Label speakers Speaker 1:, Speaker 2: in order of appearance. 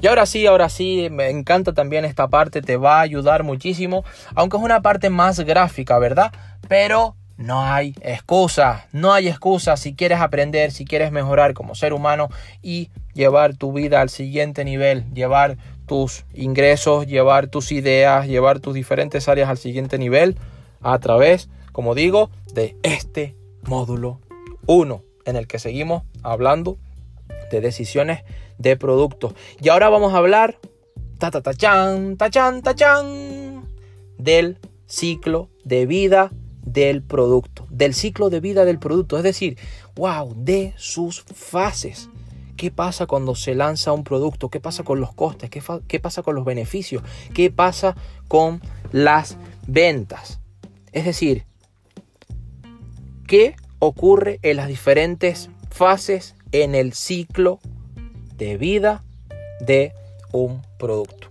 Speaker 1: Y ahora sí, ahora sí, me encanta también esta parte, te va a ayudar muchísimo, aunque es una parte más gráfica, ¿verdad? Pero no hay excusa, no hay excusa si quieres aprender, si quieres mejorar como ser humano y llevar tu vida al siguiente nivel, llevar tus ingresos, llevar tus ideas, llevar tus diferentes áreas al siguiente nivel a través, como digo, de este módulo 1 en el que seguimos hablando de decisiones de productos. Y ahora vamos a hablar ta ta ta chan, ta chan, ta chan del ciclo de vida del producto, del ciclo de vida del producto, es decir, wow, de sus fases. ¿Qué pasa cuando se lanza un producto? ¿Qué pasa con los costes? ¿Qué, ¿Qué, pasa con los beneficios? ¿Qué pasa con las ventas? Es decir, ¿qué ocurre en las diferentes fases en el ciclo de vida de un producto?